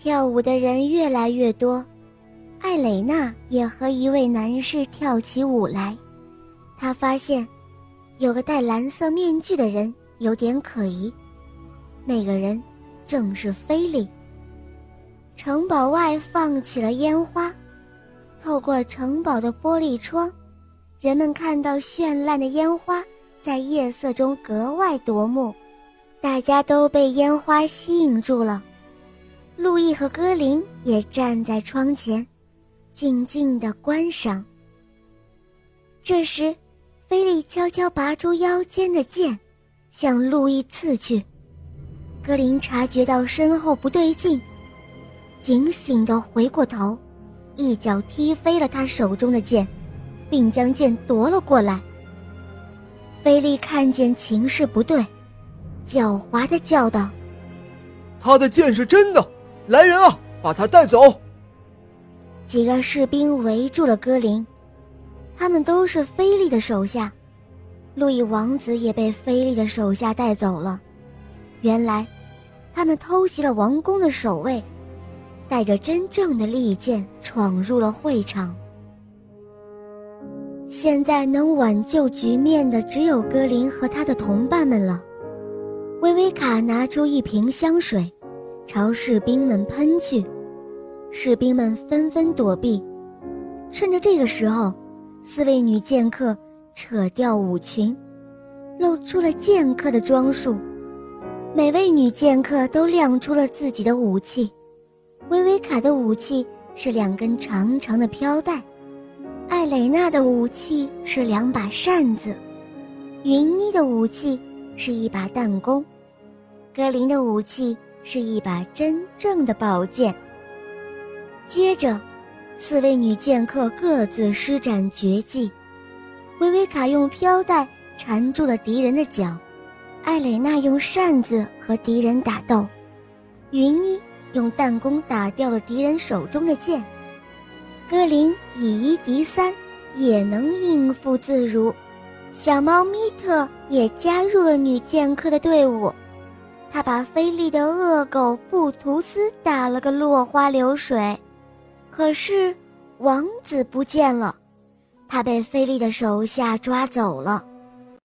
跳舞的人越来越多，艾蕾娜也和一位男士跳起舞来。她发现，有个戴蓝色面具的人有点可疑。那个人正是菲利。城堡外放起了烟花，透过城堡的玻璃窗，人们看到绚烂的烟花在夜色中格外夺目。大家都被烟花吸引住了。路易和格林也站在窗前，静静的观赏。这时，菲利悄悄拔出腰间的剑，向路易刺去。格林察觉到身后不对劲，警醒的回过头，一脚踢飞了他手中的剑，并将剑夺了过来。菲利看见情势不对，狡猾的叫道：“他的剑是真的，来人啊，把他带走！”几个士兵围住了戈林，他们都是菲利的手下。路易王子也被菲利的手下带走了。原来，他们偷袭了王宫的守卫，带着真正的利剑闯入了会场。现在能挽救局面的只有格林和他的同伴们了。薇薇卡拿出一瓶香水，朝士兵们喷去，士兵们纷纷躲避。趁着这个时候，四位女剑客扯掉舞裙，露出了剑客的装束。每位女剑客都亮出了自己的武器，薇薇卡的武器是两根长长的飘带，艾蕾娜的武器是两把扇子，云妮的武器是一把弹弓，格林的武器是一把真正的宝剑。接着，四位女剑客各自施展绝技，薇薇卡用飘带缠住了敌人的脚。艾蕾娜用扇子和敌人打斗，云妮用弹弓打掉了敌人手中的剑，格林以一敌三，也能应付自如。小猫咪特也加入了女剑客的队伍，他把菲利的恶狗布图斯打了个落花流水。可是王子不见了，他被菲利的手下抓走了。